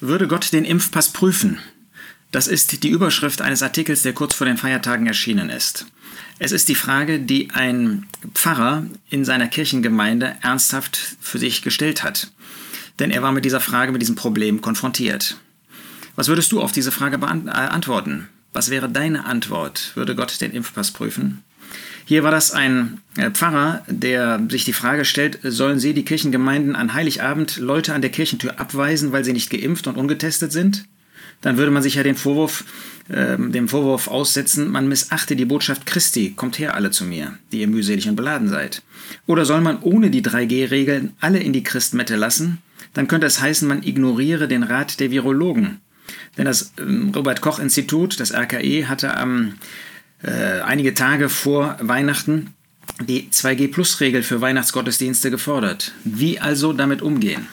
Würde Gott den Impfpass prüfen? Das ist die Überschrift eines Artikels, der kurz vor den Feiertagen erschienen ist. Es ist die Frage, die ein Pfarrer in seiner Kirchengemeinde ernsthaft für sich gestellt hat. Denn er war mit dieser Frage, mit diesem Problem konfrontiert. Was würdest du auf diese Frage äh, antworten? Was wäre deine Antwort? Würde Gott den Impfpass prüfen? Hier war das ein äh, Pfarrer, der sich die Frage stellt, sollen Sie die Kirchengemeinden an Heiligabend Leute an der Kirchentür abweisen, weil sie nicht geimpft und ungetestet sind? Dann würde man sich ja den Vorwurf, äh, dem Vorwurf aussetzen, man missachte die Botschaft Christi, kommt her alle zu mir, die ihr mühselig und beladen seid. Oder soll man ohne die 3G-Regeln alle in die Christmette lassen? Dann könnte es heißen, man ignoriere den Rat der Virologen. Denn das ähm, Robert Koch Institut, das RKI, hatte am äh, einige Tage vor Weihnachten die 2G-Plus-Regel für Weihnachtsgottesdienste gefordert. Wie also damit umgehen?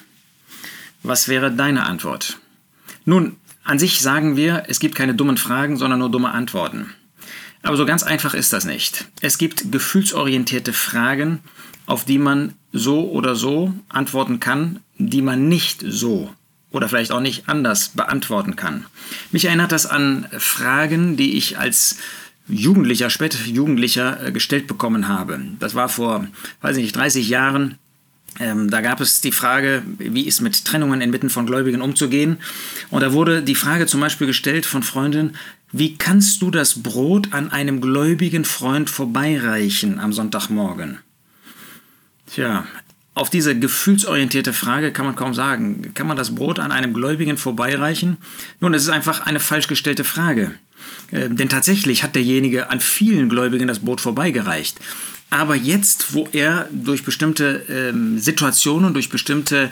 Was wäre deine Antwort? Nun, an sich sagen wir, es gibt keine dummen Fragen, sondern nur dumme Antworten. Aber so ganz einfach ist das nicht. Es gibt gefühlsorientierte Fragen, auf die man so oder so antworten kann, die man nicht so oder vielleicht auch nicht anders beantworten kann. Mich erinnert das an Fragen, die ich als Jugendlicher, später Jugendlicher äh, gestellt bekommen habe. Das war vor, weiß ich nicht, 30 Jahren. Ähm, da gab es die Frage, wie ist mit Trennungen inmitten von Gläubigen umzugehen. Und da wurde die Frage zum Beispiel gestellt von Freundinnen, wie kannst du das Brot an einem gläubigen Freund vorbeireichen am Sonntagmorgen? Tja, auf diese gefühlsorientierte Frage kann man kaum sagen. Kann man das Brot an einem Gläubigen vorbeireichen? Nun, es ist einfach eine falsch gestellte Frage. Äh, denn tatsächlich hat derjenige an vielen Gläubigen das Brot vorbeigereicht. Aber jetzt, wo er durch bestimmte ähm, Situationen, durch bestimmte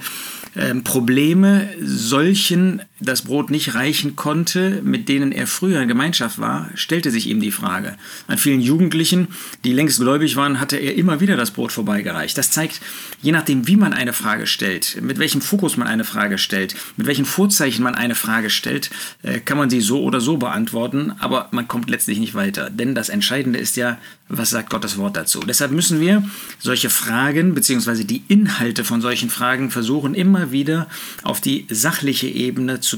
ähm, Probleme solchen das Brot nicht reichen konnte, mit denen er früher in Gemeinschaft war, stellte sich ihm die Frage. An vielen Jugendlichen, die längst gläubig waren, hatte er immer wieder das Brot vorbeigereicht. Das zeigt, je nachdem, wie man eine Frage stellt, mit welchem Fokus man eine Frage stellt, mit welchen Vorzeichen man eine Frage stellt, äh, kann man sie so oder so beantworten, aber man kommt letztlich nicht weiter. Denn das Entscheidende ist ja, was sagt Gottes Wort dazu? Deshalb müssen wir solche Fragen bzw. die Inhalte von solchen Fragen versuchen, immer wieder auf die sachliche Ebene zu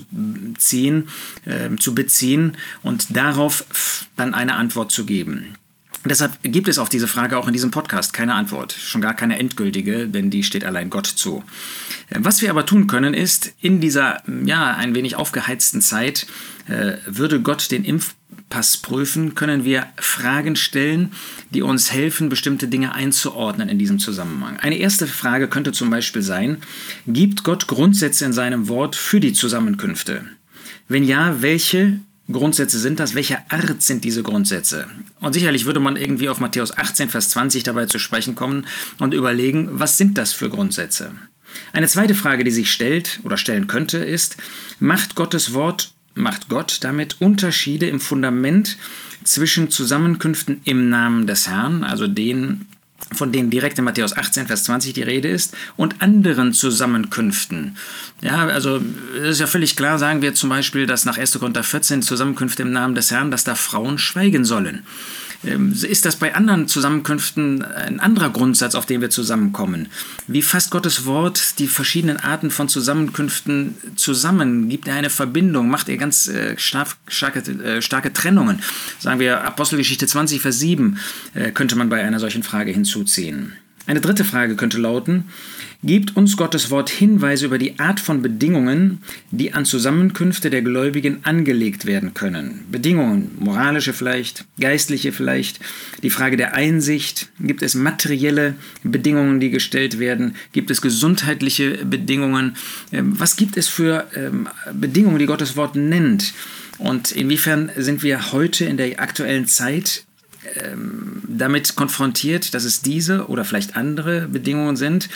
ziehen, äh, zu beziehen und darauf dann eine Antwort zu geben. Deshalb gibt es auf diese Frage auch in diesem Podcast keine Antwort, schon gar keine endgültige, denn die steht allein Gott zu. Äh, was wir aber tun können, ist in dieser ja ein wenig aufgeheizten Zeit äh, würde Gott den Impfpass prüfen, können wir Fragen stellen, die uns helfen, bestimmte Dinge einzuordnen in diesem Zusammenhang. Eine erste Frage könnte zum Beispiel sein: Gibt Gott Grundsätze in seinem Wort für die Zusammenkünfte? Wenn ja, welche Grundsätze sind das? Welcher Art sind diese Grundsätze? Und sicherlich würde man irgendwie auf Matthäus 18, Vers 20 dabei zu sprechen kommen und überlegen, was sind das für Grundsätze? Eine zweite Frage, die sich stellt oder stellen könnte, ist, macht Gottes Wort, macht Gott damit Unterschiede im Fundament zwischen Zusammenkünften im Namen des Herrn, also den von denen direkt in Matthäus 18, Vers 20 die Rede ist, und anderen Zusammenkünften. Ja, also es ist ja völlig klar, sagen wir zum Beispiel, dass nach 1. Korinther 14 Zusammenkünfte im Namen des Herrn, dass da Frauen schweigen sollen. Ähm, ist das bei anderen Zusammenkünften ein anderer Grundsatz, auf den wir zusammenkommen? Wie fasst Gottes Wort die verschiedenen Arten von Zusammenkünften zusammen? Gibt er eine Verbindung? Macht er ganz äh, starke, äh, starke Trennungen? Sagen wir Apostelgeschichte 20, Vers 7 äh, könnte man bei einer solchen Frage hinzuziehen. Eine dritte Frage könnte lauten, gibt uns Gottes Wort Hinweise über die Art von Bedingungen, die an Zusammenkünfte der Gläubigen angelegt werden können. Bedingungen, moralische vielleicht, geistliche vielleicht, die Frage der Einsicht, gibt es materielle Bedingungen, die gestellt werden, gibt es gesundheitliche Bedingungen, ähm, was gibt es für ähm, Bedingungen, die Gottes Wort nennt. Und inwiefern sind wir heute in der aktuellen Zeit ähm, damit konfrontiert, dass es diese oder vielleicht andere Bedingungen sind.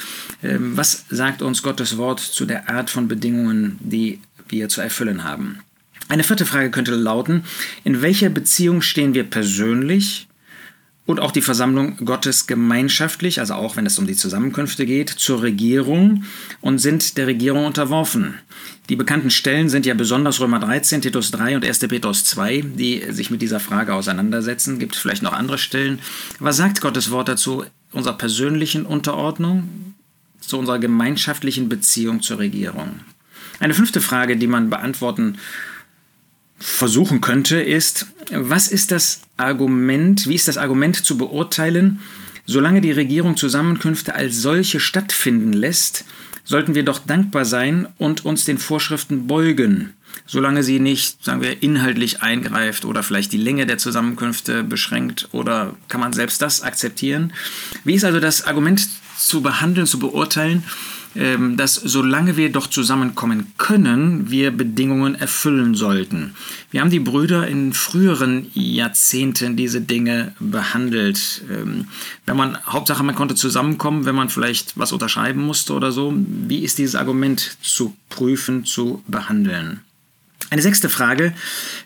Ähm, was sagt uns Gottes Wort zu der Art von Bedingungen, die wir zu erfüllen haben? Eine vierte Frage könnte lauten, in welcher Beziehung stehen wir persönlich und auch die Versammlung Gottes gemeinschaftlich, also auch wenn es um die Zusammenkünfte geht, zur Regierung und sind der Regierung unterworfen. Die bekannten Stellen sind ja besonders Römer 13, Titus 3 und 1. Petrus 2, die sich mit dieser Frage auseinandersetzen. Gibt vielleicht noch andere Stellen. Was sagt Gottes Wort dazu unserer persönlichen Unterordnung, zu unserer gemeinschaftlichen Beziehung zur Regierung? Eine fünfte Frage, die man beantworten versuchen könnte, ist, was ist das Argument, wie ist das Argument zu beurteilen, solange die Regierung Zusammenkünfte als solche stattfinden lässt, sollten wir doch dankbar sein und uns den Vorschriften beugen, solange sie nicht, sagen wir, inhaltlich eingreift oder vielleicht die Länge der Zusammenkünfte beschränkt oder kann man selbst das akzeptieren? Wie ist also das Argument zu behandeln, zu beurteilen, dass solange wir doch zusammenkommen können, wir Bedingungen erfüllen sollten. Wir haben die Brüder in früheren Jahrzehnten diese Dinge behandelt. Ähm, wenn man, Hauptsache man konnte zusammenkommen, wenn man vielleicht was unterschreiben musste oder so, wie ist dieses Argument zu prüfen, zu behandeln? Eine sechste Frage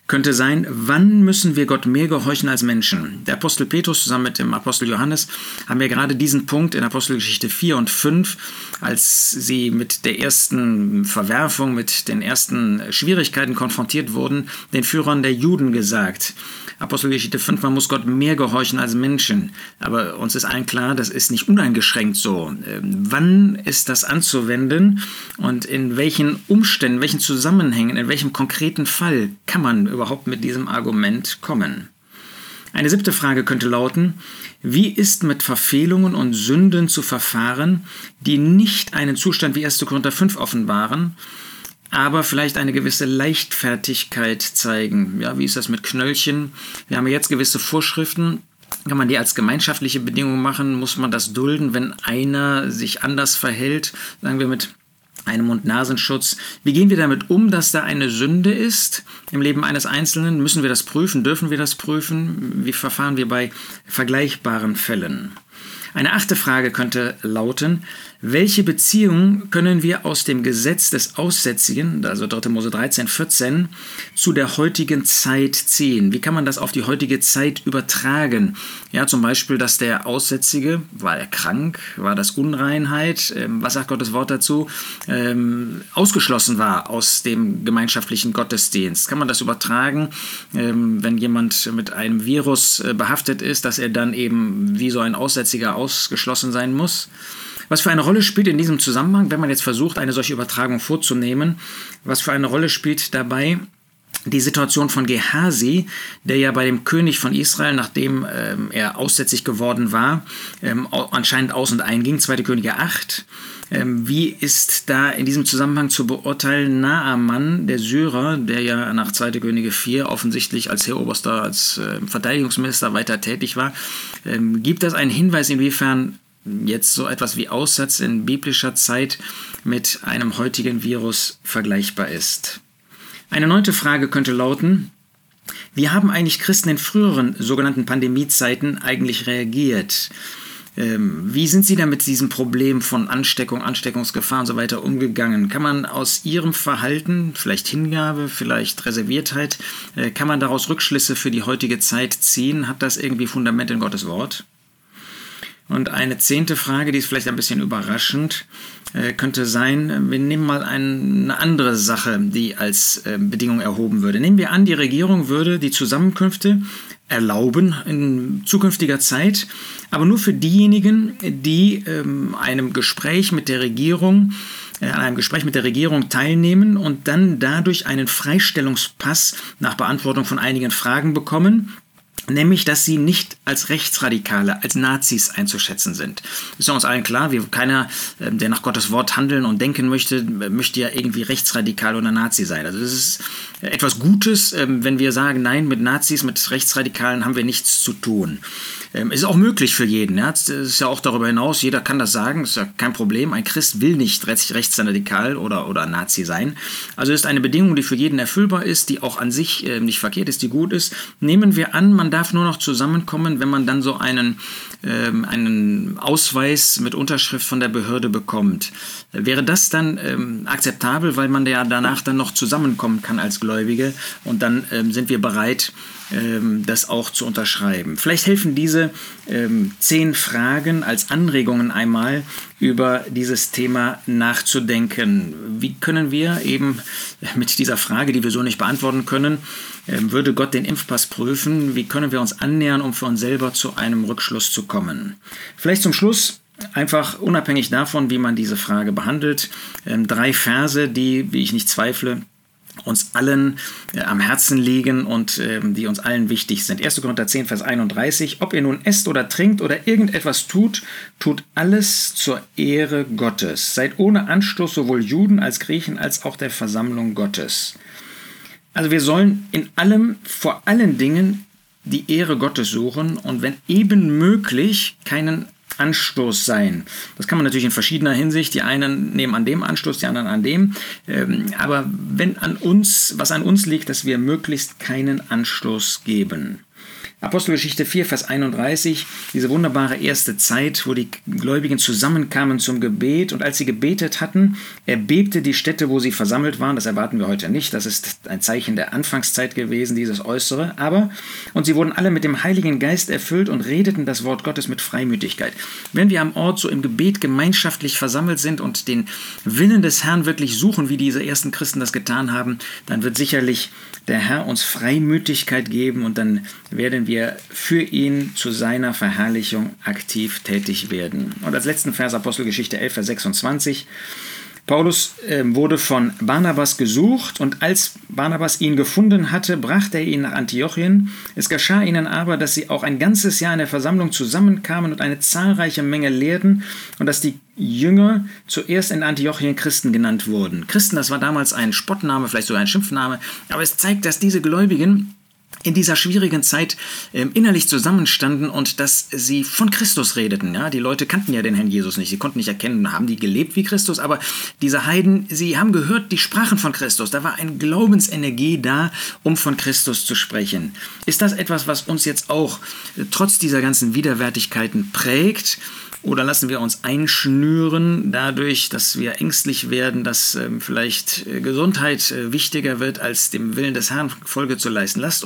könnte sein, wann müssen wir Gott mehr gehorchen als Menschen? Der Apostel Petrus zusammen mit dem Apostel Johannes haben ja gerade diesen Punkt in Apostelgeschichte 4 und 5, als sie mit der ersten Verwerfung, mit den ersten Schwierigkeiten konfrontiert wurden, den Führern der Juden gesagt. Apostelgeschichte 5, man muss Gott mehr gehorchen als Menschen. Aber uns ist allen klar, das ist nicht uneingeschränkt so. Ähm, wann ist das anzuwenden und in welchen Umständen, welchen Zusammenhängen, in welchem konkreten Fall kann man überhaupt mit diesem Argument kommen? Eine siebte Frage könnte lauten, wie ist mit Verfehlungen und Sünden zu verfahren, die nicht einen Zustand wie 1. Korinther 5 offenbaren, aber vielleicht eine gewisse Leichtfertigkeit zeigen. Ja, wie ist das mit Knöllchen? Wir haben jetzt gewisse Vorschriften. Kann man die als gemeinschaftliche Bedingung machen? Muss man das dulden, wenn einer sich anders verhält? Sagen wir mit einem Mund-Nasenschutz. Wie gehen wir damit um, dass da eine Sünde ist im Leben eines Einzelnen? Müssen wir das prüfen? Dürfen wir das prüfen? Wie verfahren wir bei vergleichbaren Fällen? Eine achte Frage könnte lauten, welche Beziehung können wir aus dem Gesetz des Aussätzigen, also 3. Mose 13, 14, zu der heutigen Zeit ziehen? Wie kann man das auf die heutige Zeit übertragen? Ja, zum Beispiel, dass der Aussätzige, war er krank, war das Unreinheit, ähm, was sagt Gottes Wort dazu, ähm, ausgeschlossen war aus dem gemeinschaftlichen Gottesdienst. Kann man das übertragen, ähm, wenn jemand mit einem Virus äh, behaftet ist, dass er dann eben wie so ein Aussätziger ausgeschlossen sein muss? Was für eine Rolle spielt in diesem Zusammenhang, wenn man jetzt versucht, eine solche Übertragung vorzunehmen, was für eine Rolle spielt dabei die Situation von Gehasi, der ja bei dem König von Israel, nachdem ähm, er aussätzlich geworden war, ähm, anscheinend aus- und einging, 2. Könige 8. Ähm, wie ist da in diesem Zusammenhang zu beurteilen Naaman, der Syrer, der ja nach 2. Könige 4 offensichtlich als Heeroberster, als äh, Verteidigungsminister weiter tätig war? Ähm, gibt das einen Hinweis, inwiefern jetzt so etwas wie Aussatz in biblischer Zeit mit einem heutigen Virus vergleichbar ist. Eine neunte Frage könnte lauten, wie haben eigentlich Christen in früheren sogenannten Pandemiezeiten eigentlich reagiert? Ähm, wie sind Sie da mit diesem Problem von Ansteckung, Ansteckungsgefahr und so weiter umgegangen? Kann man aus Ihrem Verhalten, vielleicht Hingabe, vielleicht Reserviertheit, äh, kann man daraus Rückschlüsse für die heutige Zeit ziehen? Hat das irgendwie Fundament in Gottes Wort? Und eine zehnte Frage, die ist vielleicht ein bisschen überraschend, äh, könnte sein, wir nehmen mal eine andere Sache, die als äh, Bedingung erhoben würde. Nehmen wir an, die Regierung würde die Zusammenkünfte erlauben in zukünftiger Zeit, aber nur für diejenigen, die ähm, einem Gespräch mit der Regierung äh, an einem Gespräch mit der Regierung teilnehmen und dann dadurch einen Freistellungspass nach Beantwortung von einigen Fragen bekommen Nämlich, dass sie nicht als Rechtsradikale, als Nazis einzuschätzen sind. Ist ja uns allen klar, wie keiner, ähm, der nach Gottes Wort handeln und denken möchte, möchte ja irgendwie rechtsradikal oder Nazi sein. Also das ist etwas Gutes, ähm, wenn wir sagen, nein, mit Nazis, mit Rechtsradikalen haben wir nichts zu tun. Ähm, ist auch möglich für jeden. Es ist ja auch darüber hinaus, jeder kann das sagen, ist ja kein Problem. Ein Christ will nicht rechtsradikal oder, oder Nazi sein. Also ist eine Bedingung, die für jeden erfüllbar ist, die auch an sich nicht verkehrt ist, die gut ist. Nehmen wir an, man darf nur noch zusammenkommen, wenn man dann so einen, ähm, einen Ausweis mit Unterschrift von der Behörde bekommt. Wäre das dann ähm, akzeptabel, weil man ja danach dann noch zusammenkommen kann als Gläubige und dann ähm, sind wir bereit, ähm, das auch zu unterschreiben. Vielleicht helfen diese ähm, zehn Fragen als Anregungen einmal über dieses Thema nachzudenken. Wie können wir eben mit dieser Frage, die wir so nicht beantworten können, ähm, würde Gott den Impfpass prüfen? Wie können wir uns annähern, um für uns selber zu einem Rückschluss zu kommen? Vielleicht zum Schluss einfach unabhängig davon, wie man diese Frage behandelt, ähm, drei Verse, die, wie ich nicht zweifle, uns allen äh, am Herzen liegen und äh, die uns allen wichtig sind. 1. Korinther 10, Vers 31. Ob ihr nun esst oder trinkt oder irgendetwas tut, tut alles zur Ehre Gottes. Seid ohne Anstoß sowohl Juden als Griechen als auch der Versammlung Gottes. Also wir sollen in allem, vor allen Dingen, die Ehre Gottes suchen und wenn eben möglich keinen Anstoß sein. Das kann man natürlich in verschiedener Hinsicht. Die einen nehmen an dem Anstoß, die anderen an dem. Ähm, aber wenn an uns, was an uns liegt, dass wir möglichst keinen Anstoß geben. Apostelgeschichte 4, Vers 31, diese wunderbare erste Zeit, wo die Gläubigen zusammenkamen zum Gebet und als sie gebetet hatten, erbebte die Stätte, wo sie versammelt waren. Das erwarten wir heute nicht. Das ist ein Zeichen der Anfangszeit gewesen, dieses Äußere. Aber, und sie wurden alle mit dem Heiligen Geist erfüllt und redeten das Wort Gottes mit Freimütigkeit. Wenn wir am Ort so im Gebet gemeinschaftlich versammelt sind und den Willen des Herrn wirklich suchen, wie diese ersten Christen das getan haben, dann wird sicherlich der Herr uns Freimütigkeit geben und dann werden wir für ihn zu seiner Verherrlichung aktiv tätig werden. Und als letzten Vers Apostelgeschichte 11, Vers 26. Paulus äh, wurde von Barnabas gesucht und als Barnabas ihn gefunden hatte, brachte er ihn nach Antiochien. Es geschah ihnen aber, dass sie auch ein ganzes Jahr in der Versammlung zusammenkamen und eine zahlreiche Menge lehrten und dass die Jünger zuerst in Antiochien Christen genannt wurden. Christen, das war damals ein Spottname, vielleicht sogar ein Schimpfname, aber es zeigt, dass diese Gläubigen in dieser schwierigen Zeit ähm, innerlich zusammenstanden und dass sie von Christus redeten. Ja, die Leute kannten ja den Herrn Jesus nicht, sie konnten nicht erkennen, haben die gelebt wie Christus, aber diese Heiden, sie haben gehört, die sprachen von Christus. Da war eine Glaubensenergie da, um von Christus zu sprechen. Ist das etwas, was uns jetzt auch äh, trotz dieser ganzen Widerwärtigkeiten prägt? Oder lassen wir uns einschnüren dadurch, dass wir ängstlich werden, dass ähm, vielleicht äh, Gesundheit äh, wichtiger wird, als dem Willen des Herrn Folge zu leisten? Lasst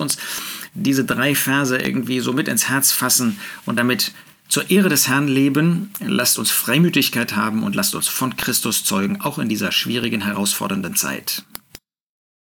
diese drei Verse irgendwie so mit ins Herz fassen und damit zur Ehre des Herrn leben. Lasst uns Freimütigkeit haben und lasst uns von Christus zeugen, auch in dieser schwierigen, herausfordernden Zeit.